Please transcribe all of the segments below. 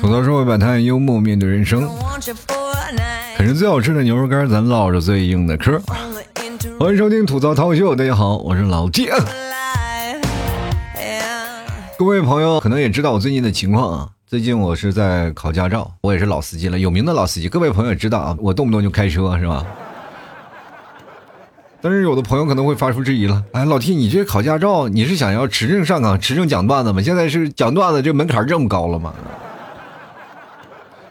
吐槽社会百态，幽默面对人生。啃着最好吃的牛肉干，咱唠着最硬的嗑。欢迎收听吐槽涛秀，大家好，我是老弟。各位朋友可能也知道我最近的情况啊，最近我是在考驾照，我也是老司机了，有名的老司机。各位朋友也知道啊，我动不动就开车是吧？但是有的朋友可能会发出质疑了，哎，老 T，你这考驾照，你是想要持证上岗、持证讲段子吗？现在是讲段子这门槛这么高了吗？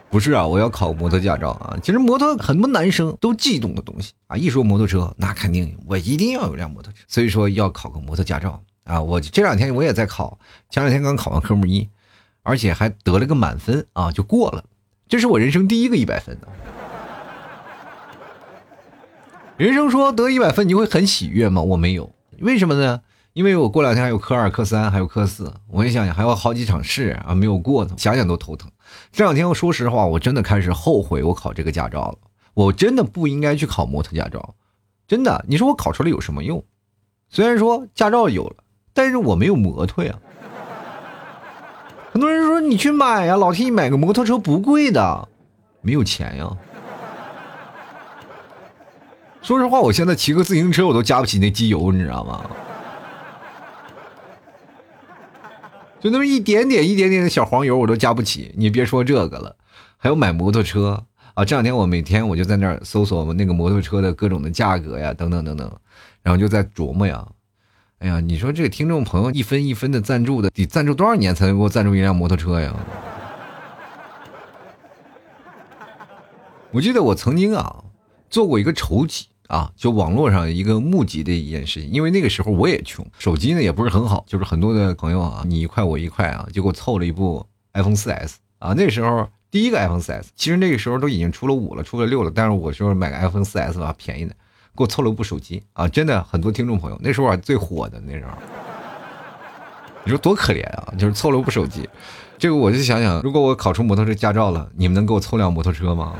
不是啊，我要考摩托驾照啊。其实摩托很多男生都悸动的东西啊，一说摩托车，那肯定我一定要有辆摩托车，所以说要考个摩托驾照。啊，我这两天我也在考，前两天刚考完科目一，而且还得了个满分啊，就过了，这是我人生第一个一百分的。人生说得一百分你会很喜悦吗？我没有，为什么呢？因为我过两天还有科二、科三，还有科四，我一想想还有好几场试啊，没有过呢，想想都头疼。这两天我说实话，我真的开始后悔我考这个驾照了，我真的不应该去考摩托驾照，真的。你说我考出来有什么用？虽然说驾照有了。但是我没有摩托呀，很多人说你去买呀，老天你买个摩托车不贵的，没有钱呀。说实话，我现在骑个自行车我都加不起那机油，你知道吗？就那么一点点、一点点的小黄油我都加不起，你别说这个了，还有买摩托车啊！这两天我每天我就在那儿搜索那个摩托车的各种的价格呀，等等等等，然后就在琢磨呀。哎呀，你说这个听众朋友一分一分的赞助的，得赞助多少年才能给我赞助一辆摩托车呀？我记得我曾经啊做过一个筹集啊，就网络上一个募集的一件事情，因为那个时候我也穷，手机呢也不是很好，就是很多的朋友啊，你一块我一块啊，就给我凑了一部 iPhone 4S 啊，那时候第一个 iPhone 4S，其实那个时候都已经出了五了，出了六了，但是我说买个 iPhone 4S 吧，便宜的。给我凑了部手机啊！真的很多听众朋友，那时候啊最火的那时候，你说多可怜啊！就是凑了部手机，这个我就想想，如果我考出摩托车驾照了，你们能给我凑辆摩托车吗？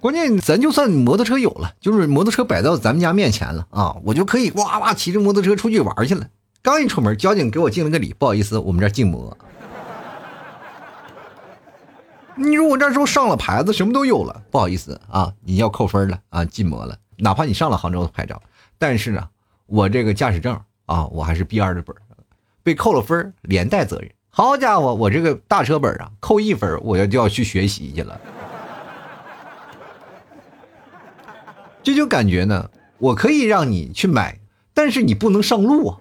关键咱就算摩托车有了，就是摩托车摆到咱们家面前了啊，我就可以哇哇骑着摩托车出去玩去了。刚一出门，交警给我敬了个礼，不好意思，我们这禁摩。你说我这时候上了牌子，什么都有了，不好意思啊，你要扣分了啊，禁摩了。哪怕你上了杭州的牌照，但是呢，我这个驾驶证啊，我还是 B 二的本，被扣了分，连带责任。好家伙，我这个大车本啊，扣一分，我要就要去学习去了。这就感觉呢，我可以让你去买，但是你不能上路啊！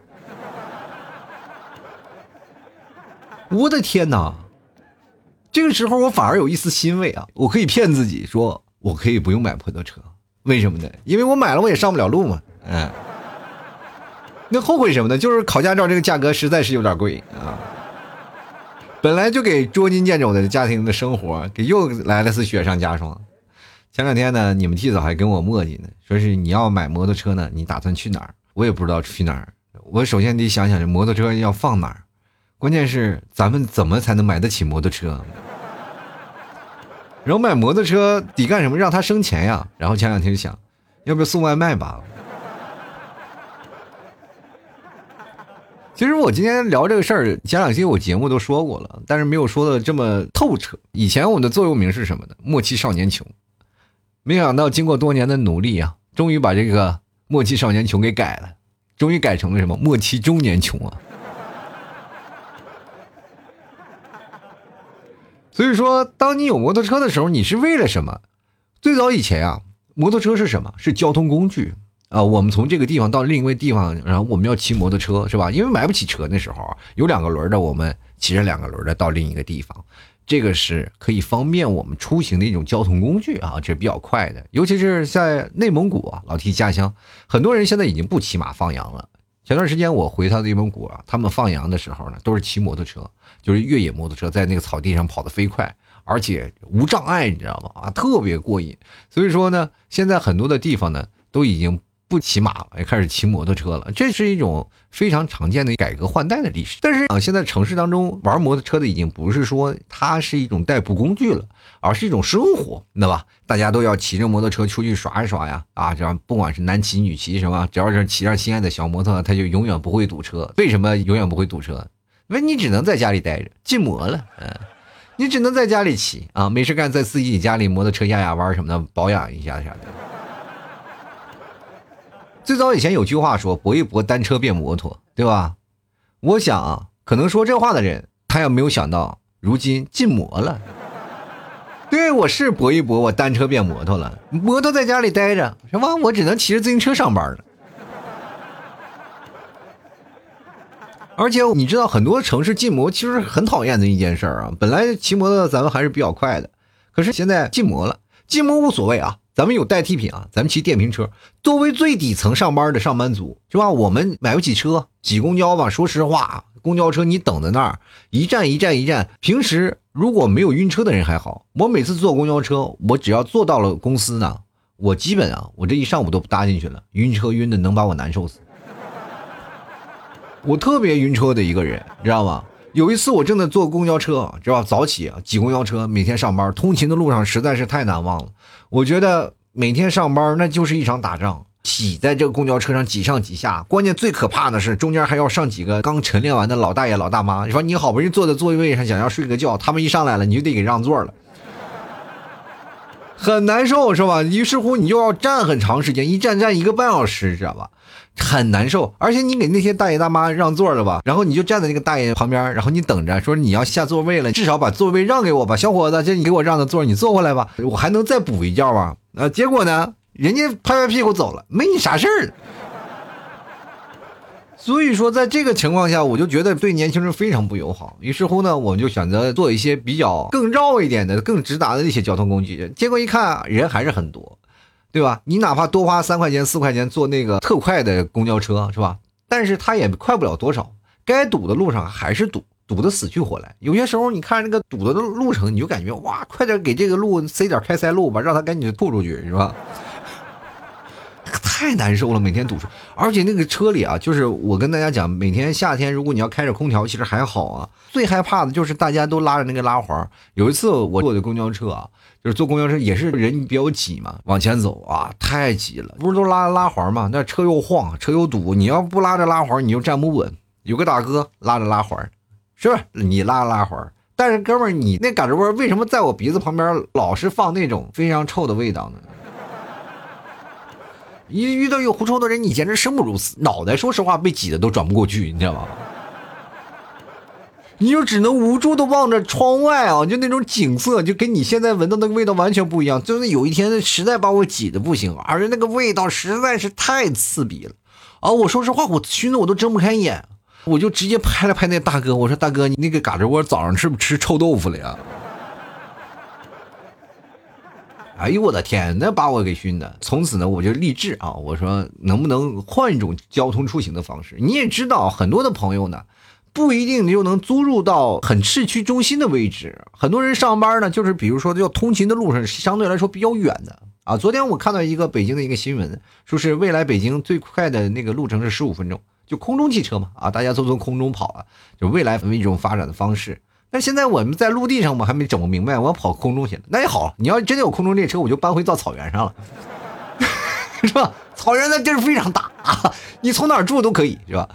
我的天哪！这个时候我反而有一丝欣慰啊！我可以骗自己说，我可以不用买摩托车，为什么呢？因为我买了我也上不了路嘛。嗯，那后悔什么呢？就是考驾照这个价格实在是有点贵啊。本来就给捉襟见肘的家庭的生活，给又来了次雪上加霜。前两天呢，你们替嫂还跟我磨叽呢，说是你要买摩托车呢，你打算去哪儿？我也不知道去哪儿。我首先得想想这摩托车要放哪儿。关键是咱们怎么才能买得起摩托车？然后买摩托车得干什么？让他生钱呀！然后前两天就想，要不要送外卖吧？其实我今天聊这个事儿，前两期我节目都说过了，但是没有说的这么透彻。以前我的座右铭是什么呢？莫欺少年穷。没想到经过多年的努力啊，终于把这个莫欺少年穷给改了，终于改成了什么？莫欺中年穷啊！所以说，当你有摩托车的时候，你是为了什么？最早以前啊，摩托车是什么？是交通工具啊。我们从这个地方到另一个地方，然后我们要骑摩托车，是吧？因为买不起车，那时候有两个轮的，我们骑着两个轮的到另一个地方，这个是可以方便我们出行的一种交通工具啊，这是比较快的。尤其是在内蒙古啊，老提家乡，很多人现在已经不骑马放羊了。前段时间我回他内蒙古啊，他们放羊的时候呢，都是骑摩托车。就是越野摩托车在那个草地上跑得飞快，而且无障碍，你知道吗？啊，特别过瘾。所以说呢，现在很多的地方呢，都已经不骑马了，也开始骑摩托车了。这是一种非常常见的改革换代的历史。但是啊，现在城市当中玩摩托车的已经不是说它是一种代步工具了，而是一种生活，对吧？大家都要骑着摩托车出去耍一耍呀！啊，这样不管是男骑女骑什么，只要是骑上心爱的小摩托，他就永远不会堵车。为什么永远不会堵车？因为你只能在家里待着，禁摩了，嗯。你只能在家里骑啊，没事干，在自己家里摩托车压压弯什么的，保养一下啥的。最早以前有句话说“搏一搏，单车变摩托”，对吧？我想啊，可能说这话的人，他也没有想到，如今禁摩了。对我是搏一搏，我单车变摩托了，摩托在家里待着，是吧？我只能骑着自行车上班了。而且你知道，很多城市禁摩其实很讨厌的一件事儿啊。本来骑摩托咱们还是比较快的，可是现在禁摩了，禁摩无所谓啊，咱们有代替品啊，咱们骑电瓶车。作为最底层上班的上班族，是吧？我们买不起车，挤公交吧。说实话，公交车你等在那儿，一站一站一站。平时如果没有晕车的人还好，我每次坐公交车，我只要坐到了公司呢，我基本啊，我这一上午都不搭进去了，晕车晕的能把我难受死。我特别晕车的一个人，知道吗？有一次我正在坐公交车，知道吧？早起挤公交车，每天上班通勤的路上实在是太难忘了。我觉得每天上班那就是一场打仗，挤在这个公交车上挤上挤下，关键最可怕的是中间还要上几个刚晨练完的老大爷老大妈。你说你好不容易坐在座位上想要睡个觉，他们一上来了你就得给让座了，很难受是吧？于是乎你就要站很长时间，一站站一个半小时，知道吧？很难受，而且你给那些大爷大妈让座了吧，然后你就站在那个大爷旁边，然后你等着，说你要下座位了，至少把座位让给我吧，小伙子，这你给我让的座，你坐过来吧，我还能再补一觉吧。啊，结果呢，人家拍拍屁股走了，没你啥事儿。所以说，在这个情况下，我就觉得对年轻人非常不友好。于是乎呢，我们就选择做一些比较更绕一点的、更直达的一些交通工具。结果一看，人还是很多。对吧？你哪怕多花三块钱、四块钱坐那个特快的公交车，是吧？但是它也快不了多少，该堵的路上还是堵，堵得死去活来。有些时候你看那个堵的路程，你就感觉哇，快点给这个路塞点开塞露吧，让他赶紧吐出去，是吧？太难受了，每天堵车，而且那个车里啊，就是我跟大家讲，每天夏天如果你要开着空调，其实还好啊。最害怕的就是大家都拉着那个拉环。有一次我坐的公交车啊。就是坐公交车也是人比较挤嘛，往前走啊，太挤了，不是都拉拉环嘛？那车又晃，车又堵，你要不拉着拉环，你就站不稳。有个大哥拉着拉环，是不是？你拉拉环，但是哥们儿，你那嘎吱窝为什么在我鼻子旁边老是放那种非常臭的味道呢？一遇到有狐臭的人，你简直生不如死，脑袋说实话被挤的都转不过去，你知道吗？你就只能无助的望着窗外啊，就那种景色，就跟你现在闻到那个味道完全不一样。就是有一天实在把我挤的不行，而且那个味道实在是太刺鼻了啊！我说实话，我熏的我都睁不开眼，我就直接拍了拍那大哥，我说大哥，你那个嘎吱窝早上是不是吃臭豆腐了呀？哎呦我的天，那把我给熏的。从此呢，我就立志啊，我说能不能换一种交通出行的方式？你也知道，很多的朋友呢。不一定就能租入到很市区中心的位置。很多人上班呢，就是比如说要通勤的路上相对来说比较远的啊。昨天我看到一个北京的一个新闻，说是未来北京最快的那个路程是十五分钟，就空中汽车嘛啊，大家都从空中跑了，就未来一种发展的方式。但现在我们在陆地上，我还没整不明白，我要跑空中去了。那也好，你要真的有空中列车，我就搬回到草原上了，是吧？草原的地儿非常大啊，你从哪儿住都可以，是吧？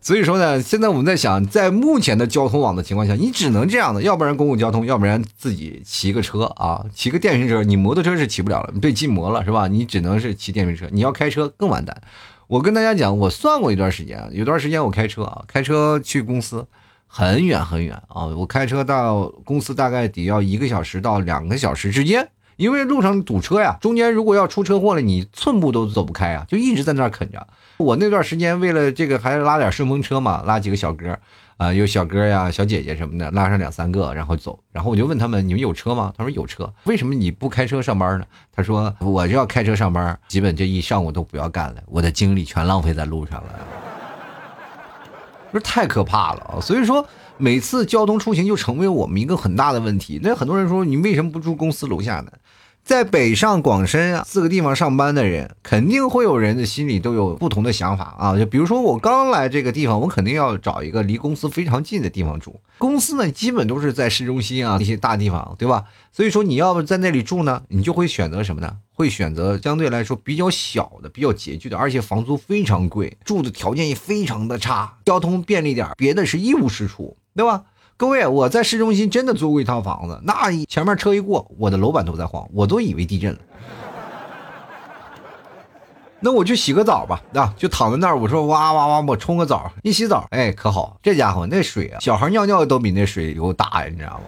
所以说呢，现在我们在想，在目前的交通网的情况下，你只能这样的，要不然公共交通，要不然自己骑个车啊，骑个电瓶车。你摩托车是骑不了了，被禁摩了是吧？你只能是骑电瓶车。你要开车更完蛋。我跟大家讲，我算过一段时间，有段时间我开车啊，开车去公司，很远很远啊，我开车到公司大概得要一个小时到两个小时之间。因为路上堵车呀，中间如果要出车祸了，你寸步都走不开啊，就一直在那儿啃着。我那段时间为了这个，还拉点顺风车嘛，拉几个小哥，啊，有小哥呀、小姐姐什么的，拉上两三个，然后走。然后我就问他们：“你们有车吗？”他说：“有车。”为什么你不开车上班呢？他说：“我就要开车上班，基本这一上午都不要干了，我的精力全浪费在路上了。”不是太可怕了！所以说。每次交通出行就成为我们一个很大的问题。那很多人说，你为什么不住公司楼下呢？在北上广深啊四个地方上班的人，肯定会有人的心里都有不同的想法啊。就比如说我刚来这个地方，我肯定要找一个离公司非常近的地方住。公司呢，基本都是在市中心啊那些大地方，对吧？所以说你要不在那里住呢，你就会选择什么呢？会选择相对来说比较小的、比较拮据的，而且房租非常贵，住的条件也非常的差，交通便利点，别的是一无是处，对吧？各位，我在市中心真的租过一套房子，那前面车一过，我的楼板都在晃，我都以为地震了。那我去洗个澡吧，啊，就躺在那儿，我说哇哇哇，我冲个澡，一洗澡，哎，可好，这家伙那水啊，小孩尿尿都比那水流大呀，你知道吗？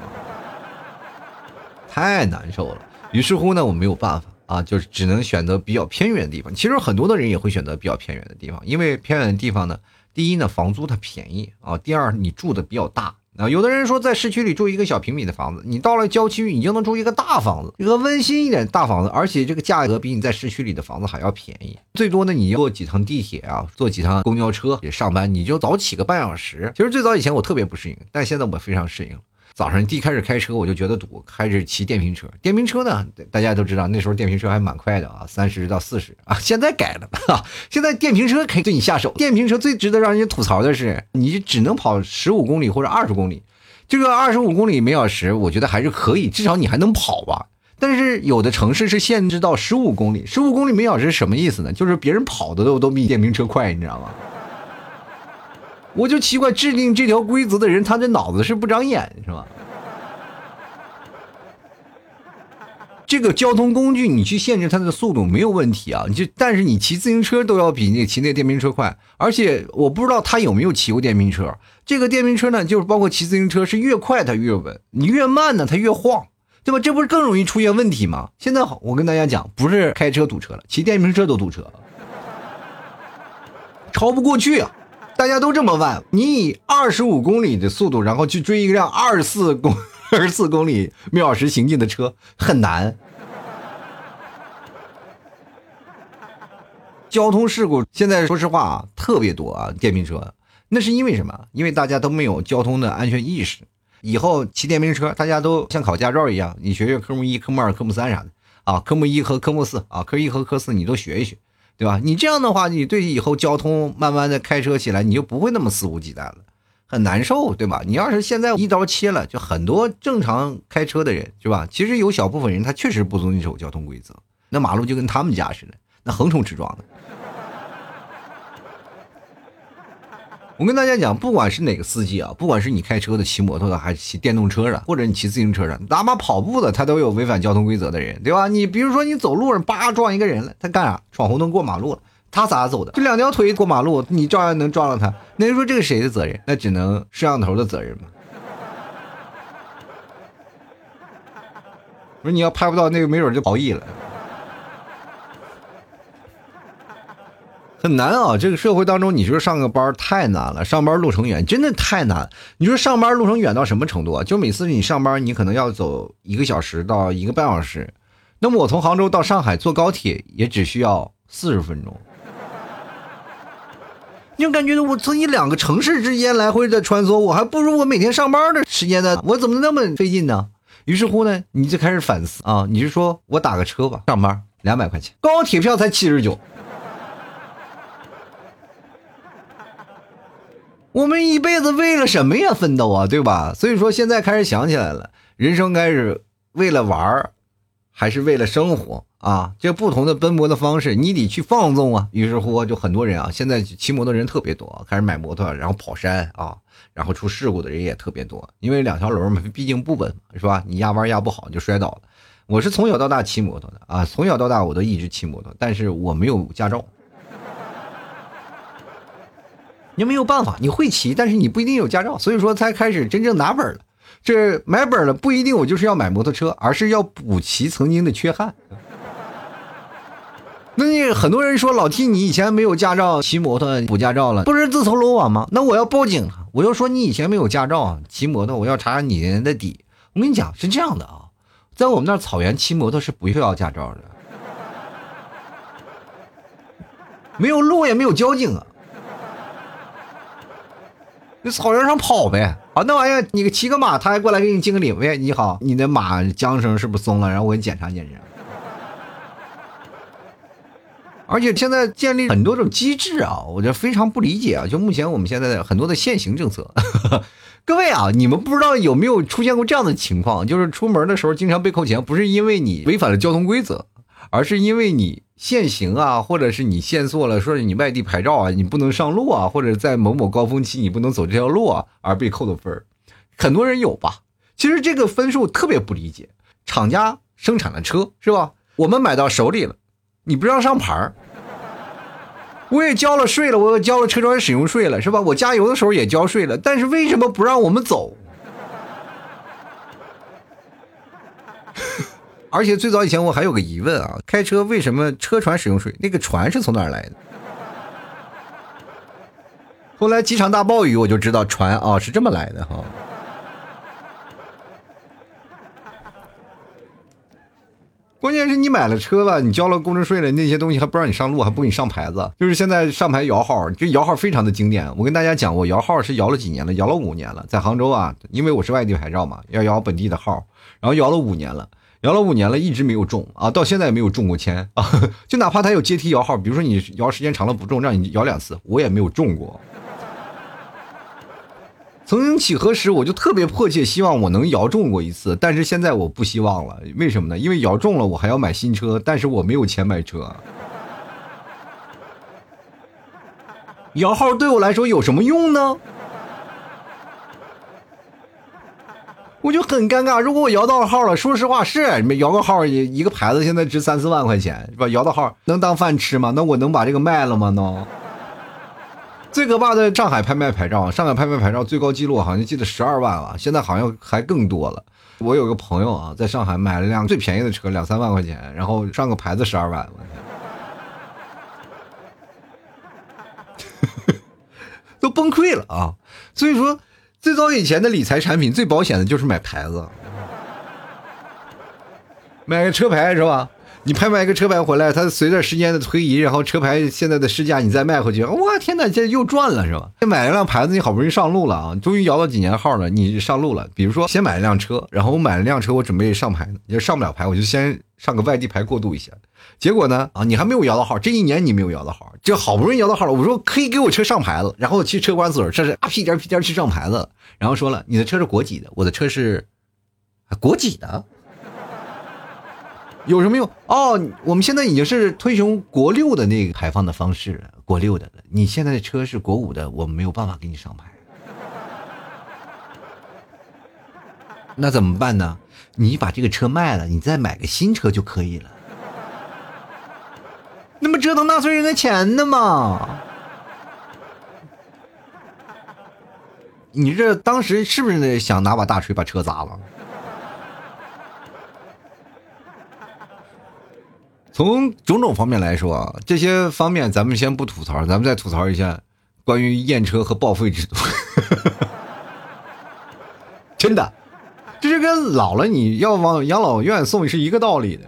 太难受了。于是乎呢，我没有办法啊，就是只能选择比较偏远的地方。其实很多的人也会选择比较偏远的地方，因为偏远的地方呢，第一呢，房租它便宜啊，第二你住的比较大。啊，有的人说在市区里住一个小平米的房子，你到了郊区，你就能住一个大房子，一个温馨一点的大房子，而且这个价格比你在市区里的房子还要便宜。最多呢，你坐几趟地铁啊，坐几趟公交车也上班，你就早起个半小时。其实最早以前我特别不适应，但现在我非常适应了。早上第一开始开车我就觉得堵，开始骑电瓶车。电瓶车呢，大家都知道，那时候电瓶车还蛮快的啊，三十到四十啊。现在改了，哈，现在电瓶车可以对你下手。电瓶车最值得让人家吐槽的是，你只能跑十五公里或者二十公里。这个二十五公里每小时，我觉得还是可以，至少你还能跑吧。但是有的城市是限制到十五公里，十五公里每小时什么意思呢？就是别人跑的都都比电瓶车快，你知道吗？我就奇怪，制定这条规则的人，他这脑子是不长眼是吧？这个交通工具你去限制它的速度没有问题啊，你就但是你骑自行车都要比那骑那电瓶车快，而且我不知道他有没有骑过电瓶车。这个电瓶车呢，就是包括骑自行车是越快它越稳，你越慢呢它越晃，对吧？这不是更容易出现问题吗？现在好，我跟大家讲，不是开车堵车了，骑电瓶车都堵车了，超不过去啊。大家都这么慢，你以二十五公里的速度，然后去追一辆二十四公二十四公里每小时行进的车，很难。交通事故现在说实话啊，特别多啊，电瓶车，那是因为什么？因为大家都没有交通的安全意识。以后骑电瓶车，大家都像考驾照一样，你学学科目一、科目二、科目三啥的啊，科目一和科目四啊，科一和科四你都学一学。对吧？你这样的话，你对以后交通慢慢的开车起来，你就不会那么肆无忌惮了，很难受，对吧？你要是现在一刀切了，就很多正常开车的人，是吧？其实有小部分人他确实不遵守交通规则，那马路就跟他们家似的，那横冲直撞的。我跟大家讲，不管是哪个司机啊，不管是你开车的、骑摩托的，还是骑电动车的，或者你骑自行车的，哪怕跑步的，他都有违反交通规则的人，对吧？你比如说你走路上叭撞一个人了，他干啥？闯红灯过马路了，他咋走的？就两条腿过马路，你照样能撞到他。那你说这个谁的责任？那只能摄像头的责任嘛。不是你要拍不到那个，没准就逃逸了。很难啊！这个社会当中，你说上个班太难了，上班路程远，真的太难。你说上班路程远到什么程度啊？就每次你上班，你可能要走一个小时到一个半小时。那么我从杭州到上海坐高铁也只需要四十分钟。你就感觉我从你两个城市之间来回的穿梭，我还不如我每天上班的时间呢。我怎么那么费劲呢？于是乎呢，你就开始反思啊！你是说我打个车吧，上班两百块钱，高铁票才七十九。我们一辈子为了什么呀奋斗啊，对吧？所以说现在开始想起来了，人生该是为了玩儿，还是为了生活啊？这不同的奔波的方式，你得去放纵啊。于是乎，就很多人啊，现在骑摩托人特别多，开始买摩托，然后跑山啊，然后出事故的人也特别多，因为两条轮嘛，毕竟不稳，是吧？你压弯压不好就摔倒了。我是从小到大骑摩托的啊，从小到大我都一直骑摩托，但是我没有驾照。你没有办法，你会骑，但是你不一定有驾照，所以说才开始真正拿本了。这买本了不一定我就是要买摩托车，而是要补齐曾经的缺憾。那你很多人说老 T，你以前没有驾照骑摩托补驾照了，不是自投罗网吗？那我要报警啊，我要说你以前没有驾照骑摩托，我要查你的底。我跟你讲是这样的啊，在我们那草原骑摩托是不需要驾照的，没有路也没有交警啊。那草原上跑呗。啊，那玩意儿你骑个马，他还过来给你敬个礼。喂，你好，你的马缰绳是不是松了？然后我给你检查检查。而且现在建立很多这种机制啊，我觉得非常不理解啊。就目前我们现在的很多的限行政策，各位啊，你们不知道有没有出现过这样的情况？就是出门的时候经常被扣钱，不是因为你违反了交通规则，而是因为你限行啊，或者是你限速了，说是你外地牌照啊，你不能上路啊，或者在某某高峰期你不能走这条路啊，而被扣的分儿。很多人有吧？其实这个分数特别不理解，厂家生产的车是吧？我们买到手里了，你不让上牌儿。我也交了税了，我交了车船使用税了，是吧？我加油的时候也交税了，但是为什么不让我们走？而且最早以前我还有个疑问啊，开车为什么车船使用税？那个船是从哪儿来的？后来几场大暴雨，我就知道船啊是这么来的哈。关键是你买了车了，你交了公证税了，那些东西还不让你上路，还不给你上牌子。就是现在上牌摇号，这摇号非常的经典。我跟大家讲，我摇号是摇了几年了，摇了五年了，在杭州啊，因为我是外地牌照嘛，要摇本地的号，然后摇了五年了，摇了五年了，一直没有中啊，到现在也没有中过签啊。就哪怕他有阶梯摇号，比如说你摇时间长了不中，让你摇两次，我也没有中过。曾经几何时，我就特别迫切希望我能摇中过一次，但是现在我不希望了。为什么呢？因为摇中了，我还要买新车，但是我没有钱买车。摇号对我来说有什么用呢？我就很尴尬。如果我摇到号了，说实话是你们摇个号，一一个牌子现在值三四万块钱，是吧？摇到号能当饭吃吗？那我能把这个卖了吗？能？最可怕的上海拍卖牌照，上海拍卖牌照最高记录好像记得十二万了，现在好像还更多了。我有个朋友啊，在上海买了辆最便宜的车，两三万块钱，然后上个牌子十二万，都崩溃了啊！所以说，最早以前的理财产品最保险的就是买牌子，买个车牌是吧？你拍卖一个车牌回来，它随着时间的推移，然后车牌现在的市价你再卖回去，哇天哪，这又赚了是吧？买了辆牌子，你好不容易上路了啊，终于摇到几年号了，你上路了。比如说，先买了辆车，然后我买了辆车，我准备上牌，也上不了牌，我就先上个外地牌过渡一下。结果呢，啊，你还没有摇到号，这一年你没有摇到号，这好不容易摇到号了，我说可以给我车上牌子，然后去车管所，这是啊屁颠屁颠去上牌子，然后说了，你的车是国几的？我的车是国几的？有什么用哦？我们现在已经是推行国六的那个排放的方式，国六的。你现在的车是国五的，我们没有办法给你上牌。那怎么办呢？你把这个车卖了，你再买个新车就可以了。那不折腾纳税人的钱呢嘛？你这当时是不是想拿把大锤把车砸了？从种种方面来说啊，这些方面咱们先不吐槽，咱们再吐槽一下关于验车和报废制度。真的，这是跟老了你要往养老院送是一个道理的。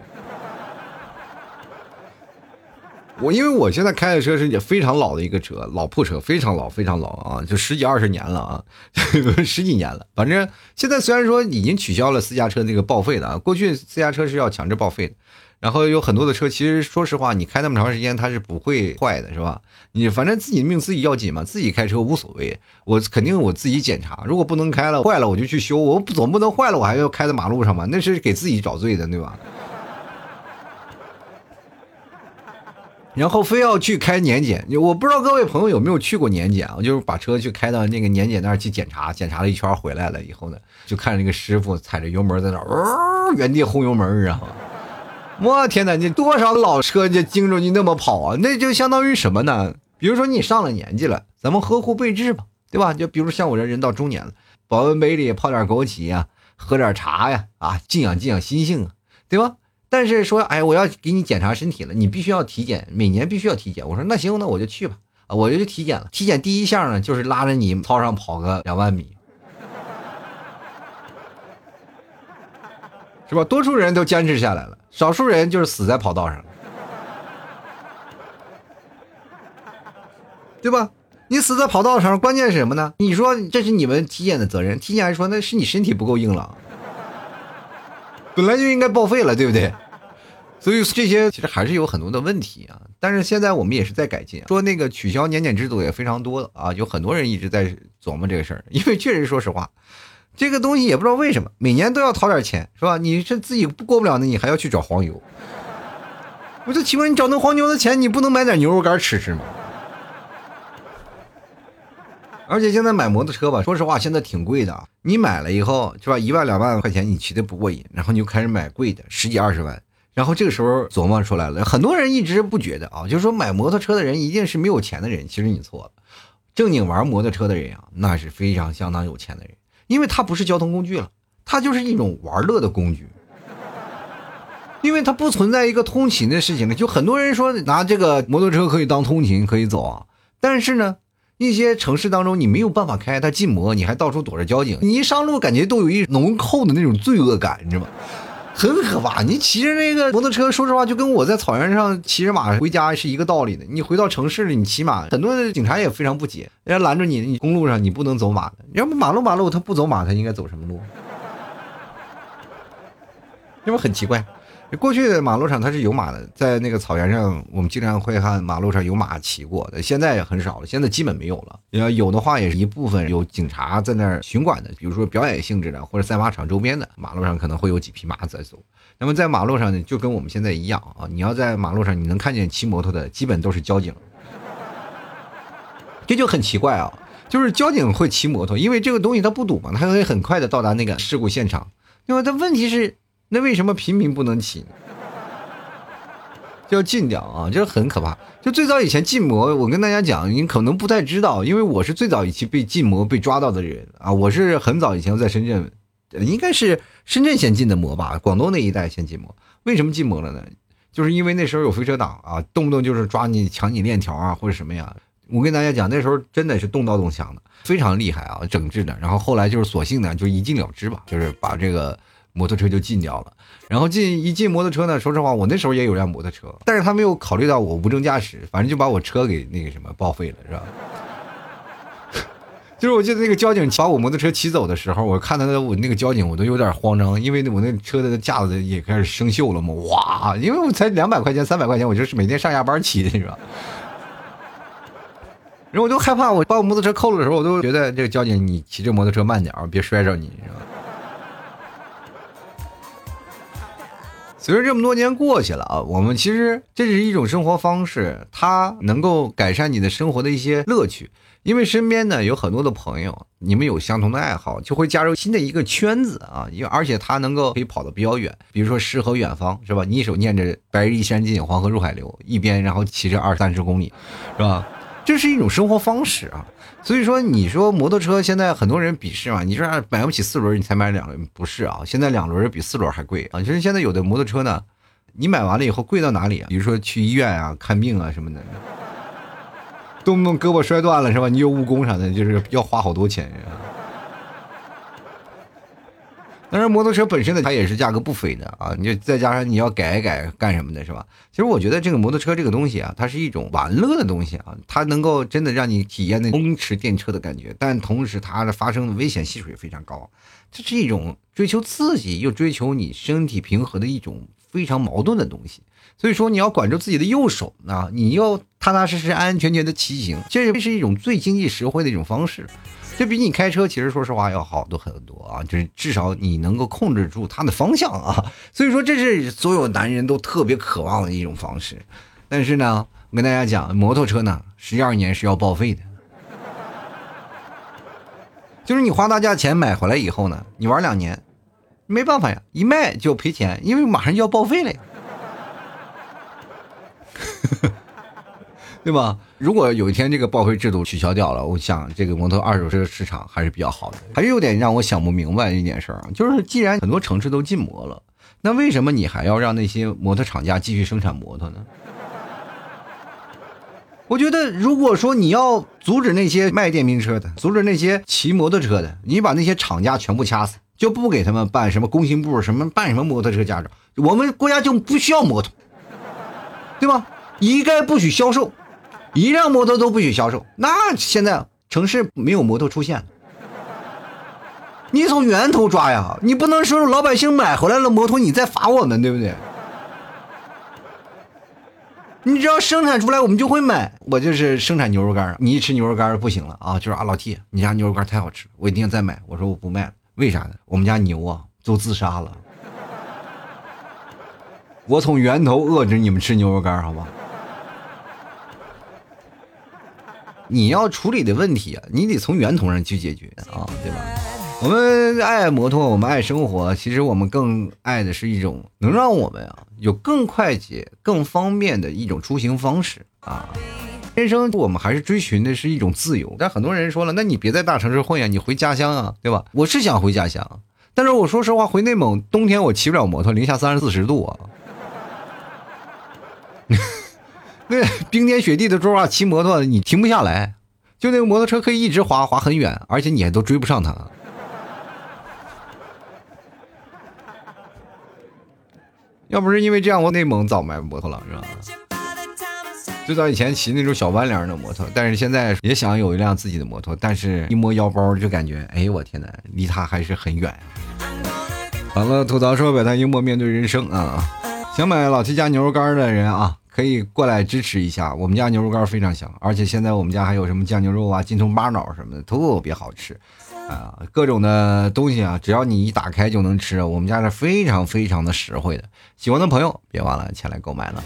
我因为我现在开的车是也非常老的一个车，老破车，非常老，非常老啊，就十几二十年了啊，十几年了。反正现在虽然说已经取消了私家车那个报废的啊，过去私家车是要强制报废的。然后有很多的车，其实说实话，你开那么长时间，它是不会坏的，是吧？你反正自己命自己要紧嘛，自己开车无所谓。我肯定我自己检查，如果不能开了，坏了我就去修。我不总不能坏了我还要开在马路上嘛，那是给自己找罪的，对吧？然后非要去开年检，我不知道各位朋友有没有去过年检啊？就是把车去开到那个年检那儿去检查，检查了一圈回来了以后呢，就看那个师傅踩着油门在那儿，原地轰油门，知道吗？我天哪！你多少老车就盯着你那么跑啊？那就相当于什么呢？比如说你上了年纪了，咱们呵护备至吧，对吧？就比如像我这人到中年了，保温杯里泡点枸杞呀，喝点茶呀，啊，静养静养心性啊，对吧？但是说，哎，我要给你检查身体了，你必须要体检，每年必须要体检。我说那行，那我就去吧，我就去体检了。体检第一项呢，就是拉着你操上跑个两万米。是吧？多数人都坚持下来了，少数人就是死在跑道上了，对吧？你死在跑道上，关键是什么呢？你说这是你们体检的责任，体检还说那是你身体不够硬朗，本来就应该报废了，对不对？所以这些其实还是有很多的问题啊。但是现在我们也是在改进，说那个取消年检制度也非常多啊，有很多人一直在琢磨这个事儿。因为确实说实话，这个东西也不知道为什么每年都要掏点钱，是吧？你是自己过不了的，你还要去找黄牛。我就奇怪你找那黄牛的钱，你不能买点牛肉干吃吃吗？而且现在买摩托车吧，说实话现在挺贵的。你买了以后是吧，一万两万块钱你骑的不过瘾，然后你就开始买贵的，十几二十万。然后这个时候琢磨出来了，很多人一直不觉得啊，就是说买摩托车的人一定是没有钱的人。其实你错了，正经玩摩托车的人啊，那是非常相当有钱的人，因为它不是交通工具了，它就是一种玩乐的工具。因为它不存在一个通勤的事情了。就很多人说拿这个摩托车可以当通勤可以走啊，但是呢，一些城市当中你没有办法开，它禁摩，你还到处躲着交警，你一上路感觉都有一浓厚的那种罪恶感，你知道吗？很可怕，你骑着那个摩托车，说实话，就跟我在草原上骑着马回家是一个道理的。你回到城市里，你骑马，很多的警察也非常不解，人家拦着你，你公路上你不能走马的，要不马路马路他不走马，他应该走什么路？是不是很奇怪？过去的马路上它是有马的，在那个草原上，我们经常会看马路上有马骑过的，现在也很少了，现在基本没有了。要有的话，也是一部分有警察在那儿巡管的，比如说表演性质的或者赛马场周边的马路上可能会有几匹马在走。那么在马路上呢，就跟我们现在一样啊，你要在马路上你能看见骑摩托的，基本都是交警。这就很奇怪啊，就是交警会骑摩托，因为这个东西它不堵嘛，它可以很快的到达那个事故现场。那么它问题是。那为什么平民不能骑？就要禁掉啊！这很可怕。就最早以前禁摩，我跟大家讲，你可能不太知道，因为我是最早一期被禁摩被抓到的人啊。我是很早以前在深圳，应该是深圳先禁的摩吧，广东那一带先禁摩。为什么禁摩了呢？就是因为那时候有飞车党啊，动不动就是抓你抢你链条啊，或者什么呀。我跟大家讲，那时候真的是动刀动枪的，非常厉害啊，整治的。然后后来就是索性呢，就一禁了之吧，就是把这个。摩托车就禁掉了，然后进一进摩托车呢，说实话，我那时候也有辆摩托车，但是他没有考虑到我无证驾驶，反正就把我车给那个什么报废了，是吧？就是我记得那个交警把我摩托车骑走的时候，我看他的我那个交警，我都有点慌张，因为我那车的架子也开始生锈了嘛，哇！因为我才两百块钱、三百块钱，我就是每天上下班骑的，是吧？然后我就害怕，我把我摩托车扣了的时候，我都觉得这个交警，你骑这摩托车慢点别摔着你，是吧？随着这么多年过去了啊，我们其实这是一种生活方式，它能够改善你的生活的一些乐趣。因为身边呢有很多的朋友，你们有相同的爱好，就会加入新的一个圈子啊。因为而且它能够可以跑得比较远，比如说诗和远方是吧？你一手念着“白日依山尽，黄河入海流”，一边然后骑着二三十公里，是吧？这是一种生活方式啊。所以说，你说摩托车现在很多人鄙视嘛？你说买不起四轮，你才买两轮，不是啊？现在两轮比四轮还贵啊！就是现在有的摩托车呢，你买完了以后贵到哪里？比如说去医院啊、看病啊什么的，动不动胳膊摔断了是吧？你有误工啥的，就是要花好多钱。当然摩托车本身呢，它也是价格不菲的啊！你就再加上你要改一改干什么的，是吧？其实我觉得这个摩托车这个东西啊，它是一种玩乐的东西啊，它能够真的让你体验那风驰电掣的感觉，但同时它的发生的危险系数也非常高。这是一种追求刺激又追求你身体平和的一种非常矛盾的东西。所以说你要管住自己的右手啊，你要踏踏实实、安安全全的骑行，这是一种最经济实惠的一种方式。这比你开车其实说实话要好多很多啊，就是至少你能够控制住它的方向啊。所以说这是所有男人都特别渴望的一种方式。但是呢，我跟大家讲，摩托车呢，十二年是要报废的。就是你花大价钱买回来以后呢，你玩两年，没办法呀，一卖就赔钱，因为马上就要报废了呀。对吧？如果有一天这个报废制度取消掉了，我想这个摩托二手车市场还是比较好的。还是有点让我想不明白一件事儿，就是既然很多城市都禁摩了，那为什么你还要让那些摩托厂家继续生产摩托呢？我觉得，如果说你要阻止那些卖电瓶车的，阻止那些骑摩托车的，你把那些厂家全部掐死，就不给他们办什么工信部什么办什么摩托车驾照，我们国家就不需要摩托，对吧？一概不许销售。一辆摩托都不许销售，那现在城市没有摩托出现。你从源头抓呀，你不能说老百姓买回来了摩托，你再罚我们，对不对？你只要生产出来，我们就会买。我就是生产牛肉干，你一吃牛肉干不行了啊，就是啊，老 T，你家牛肉干太好吃，我一定再买。我说我不卖了，为啥呢？我们家牛啊都自杀了。我从源头遏制你们吃牛肉干，好吧？你要处理的问题啊，你得从源头上去解决啊，对吧？我们爱摩托，我们爱生活，其实我们更爱的是一种能让我们啊有更快捷、更方便的一种出行方式啊。人生我们还是追寻的是一种自由，但很多人说了，那你别在大城市混呀，你回家乡啊，对吧？我是想回家乡，但是我说实话，回内蒙冬天我骑不了摩托，零下三十四十度啊。那冰天雪地的时候啊，骑摩托你停不下来，就那个摩托车可以一直滑滑很远，而且你还都追不上它。要不是因为这样，我内蒙早买摩托了，是吧？最早以前骑那种小弯梁的摩托，但是现在也想有一辆自己的摩托，但是一摸腰包就感觉，哎，我天哪，离它还是很远。好了，吐槽说百态幽默面对人生啊！想买老七家牛肉干的人啊，可以过来支持一下，我们家牛肉干非常香，而且现在我们家还有什么酱牛肉啊、金葱巴脑什么的，特别好吃。啊，各种的东西啊，只要你一打开就能吃。我们家是非常非常的实惠的，喜欢的朋友别忘了前来购买了。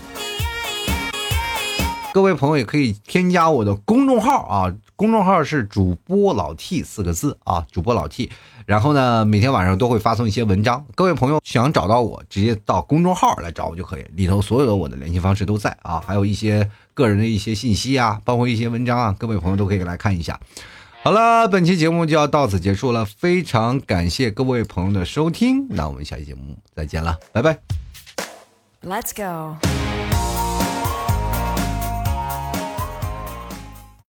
各位朋友也可以添加我的公众号啊，公众号是主播老 T 四个字啊，主播老 T。然后呢，每天晚上都会发送一些文章。各位朋友想找到我，直接到公众号来找我就可以，里头所有的我的联系方式都在啊，还有一些个人的一些信息啊，包括一些文章啊，各位朋友都可以来看一下。好了，本期节目就要到此结束了，非常感谢各位朋友的收听，那我们下期节目再见了，拜拜。Let's go。